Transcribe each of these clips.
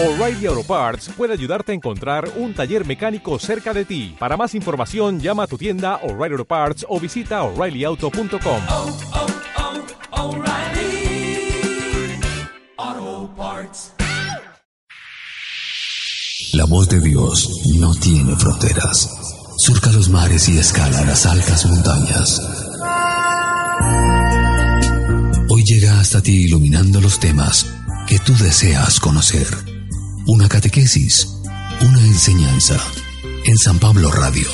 O'Reilly Auto Parts puede ayudarte a encontrar un taller mecánico cerca de ti. Para más información, llama a tu tienda O'Reilly Auto Parts o visita oreillyauto.com. oh, oh, Parts. La voz de Dios no tiene fronteras. Surca los mares y escala las altas montañas. Hoy llega hasta ti iluminando los temas que tú deseas conocer. Una catequesis, una enseñanza en San Pablo Radio.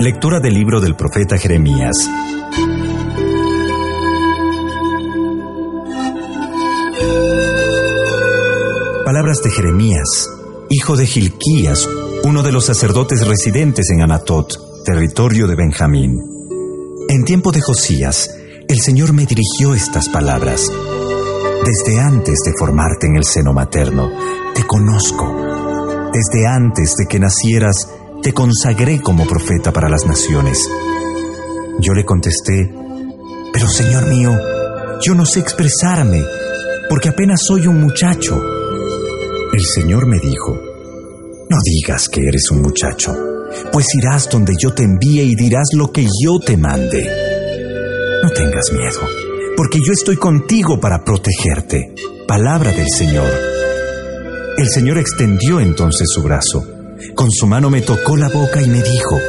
Lectura del libro del profeta Jeremías. De Jeremías, hijo de Gilquías, uno de los sacerdotes residentes en Anatot, territorio de Benjamín. En tiempo de Josías, el Señor me dirigió estas palabras. Desde antes de formarte en el seno materno, te conozco. Desde antes de que nacieras, te consagré como profeta para las naciones. Yo le contesté, pero Señor mío, yo no sé expresarme, porque apenas soy un muchacho. El Señor me dijo, no digas que eres un muchacho, pues irás donde yo te envíe y dirás lo que yo te mande. No tengas miedo, porque yo estoy contigo para protegerte. Palabra del Señor. El Señor extendió entonces su brazo con su mano me tocó la boca y me dijo,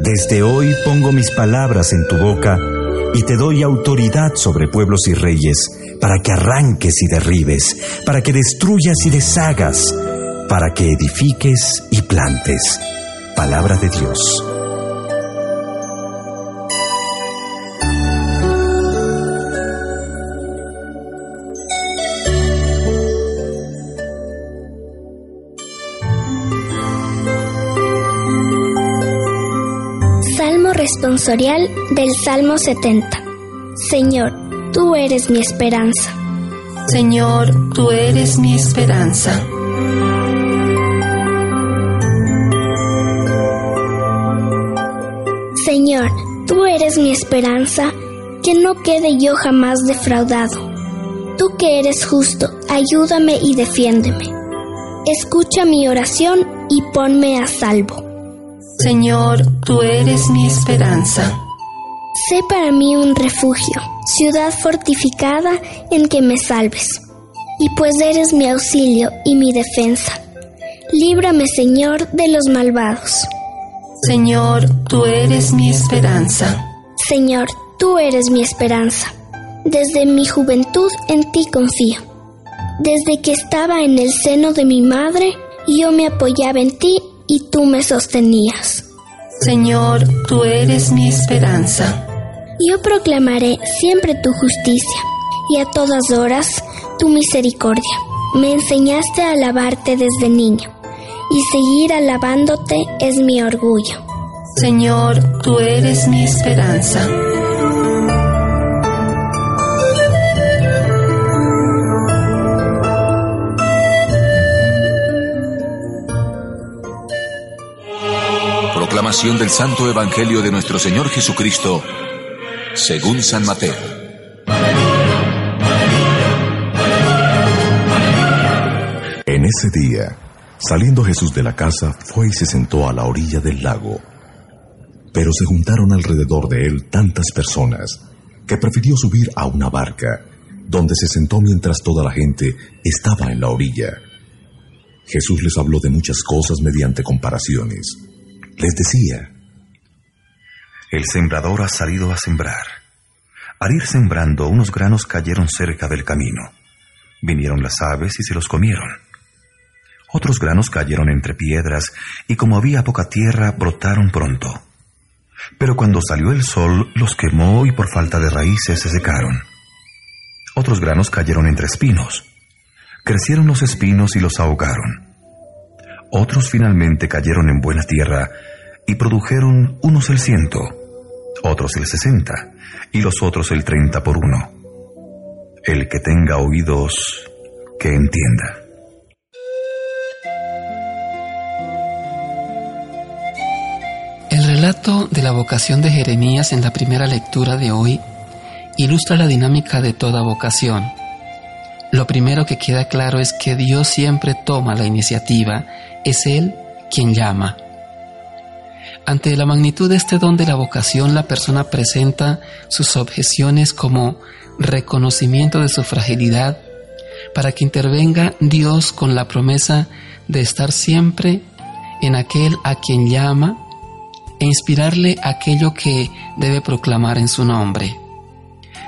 Desde hoy pongo mis palabras en tu boca y te doy autoridad sobre pueblos y reyes, para que arranques y derribes, para que destruyas y deshagas, para que edifiques y plantes. Palabra de Dios. Salmo responsorial del Salmo 70. Señor, tú eres mi esperanza. Señor, tú eres mi esperanza. Señor, tú eres mi esperanza, que no quede yo jamás defraudado. Tú que eres justo, ayúdame y defiéndeme. Escucha mi oración y ponme a salvo. Señor, tú eres mi esperanza. Sé para mí un refugio, ciudad fortificada en que me salves. Y pues eres mi auxilio y mi defensa. Líbrame, Señor, de los malvados. Señor, tú eres mi esperanza. Señor, tú eres mi esperanza. Desde mi juventud en ti confío. Desde que estaba en el seno de mi madre, yo me apoyaba en ti y tú me sostenías. Señor, tú eres mi esperanza. Yo proclamaré siempre tu justicia y a todas horas tu misericordia. Me enseñaste a alabarte desde niño y seguir alabándote es mi orgullo. Señor, tú eres mi esperanza. Proclamación del Santo Evangelio de nuestro Señor Jesucristo, según San Mateo. En ese día, saliendo Jesús de la casa, fue y se sentó a la orilla del lago. Pero se juntaron alrededor de él tantas personas que prefirió subir a una barca, donde se sentó mientras toda la gente estaba en la orilla. Jesús les habló de muchas cosas mediante comparaciones. Les decía, El sembrador ha salido a sembrar. Al ir sembrando, unos granos cayeron cerca del camino. Vinieron las aves y se los comieron. Otros granos cayeron entre piedras y como había poca tierra, brotaron pronto. Pero cuando salió el sol, los quemó y por falta de raíces se secaron. Otros granos cayeron entre espinos. Crecieron los espinos y los ahogaron. Otros finalmente cayeron en buena tierra y produjeron unos el ciento, otros el sesenta y los otros el treinta por uno. El que tenga oídos, que entienda. El relato de la vocación de Jeremías en la primera lectura de hoy ilustra la dinámica de toda vocación. Lo primero que queda claro es que Dios siempre toma la iniciativa, es Él quien llama. Ante la magnitud de este don de la vocación, la persona presenta sus objeciones como reconocimiento de su fragilidad, para que intervenga Dios con la promesa de estar siempre en aquel a quien llama e inspirarle aquello que debe proclamar en su nombre.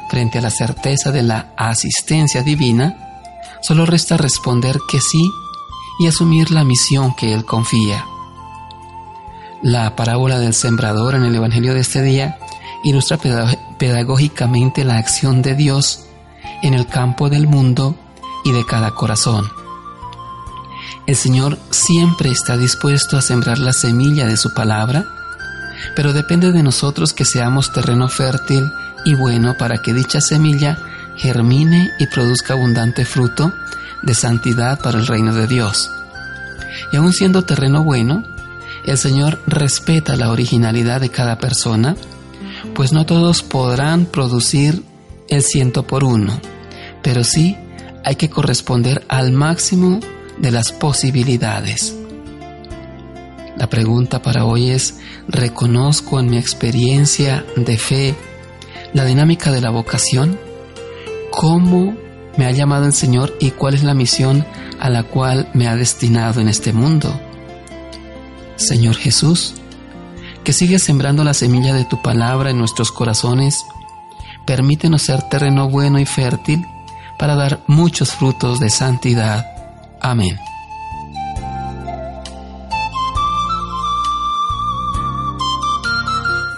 Frente a la certeza de la asistencia divina, solo resta responder que sí y asumir la misión que Él confía. La parábola del sembrador en el Evangelio de este día ilustra pedagógicamente la acción de Dios en el campo del mundo y de cada corazón. El Señor siempre está dispuesto a sembrar la semilla de su palabra, pero depende de nosotros que seamos terreno fértil y bueno para que dicha semilla germine y produzca abundante fruto de santidad para el reino de Dios. Y aun siendo terreno bueno, el Señor respeta la originalidad de cada persona, pues no todos podrán producir el ciento por uno, pero sí hay que corresponder al máximo de las posibilidades. La pregunta para hoy es, ¿reconozco en mi experiencia de fe la dinámica de la vocación? ¿Cómo me ha llamado el Señor y cuál es la misión a la cual me ha destinado en este mundo? Señor Jesús, que sigues sembrando la semilla de tu palabra en nuestros corazones, permítenos ser terreno bueno y fértil para dar muchos frutos de santidad. Amén.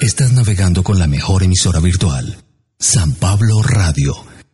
Estás navegando con la mejor emisora virtual, San Pablo Radio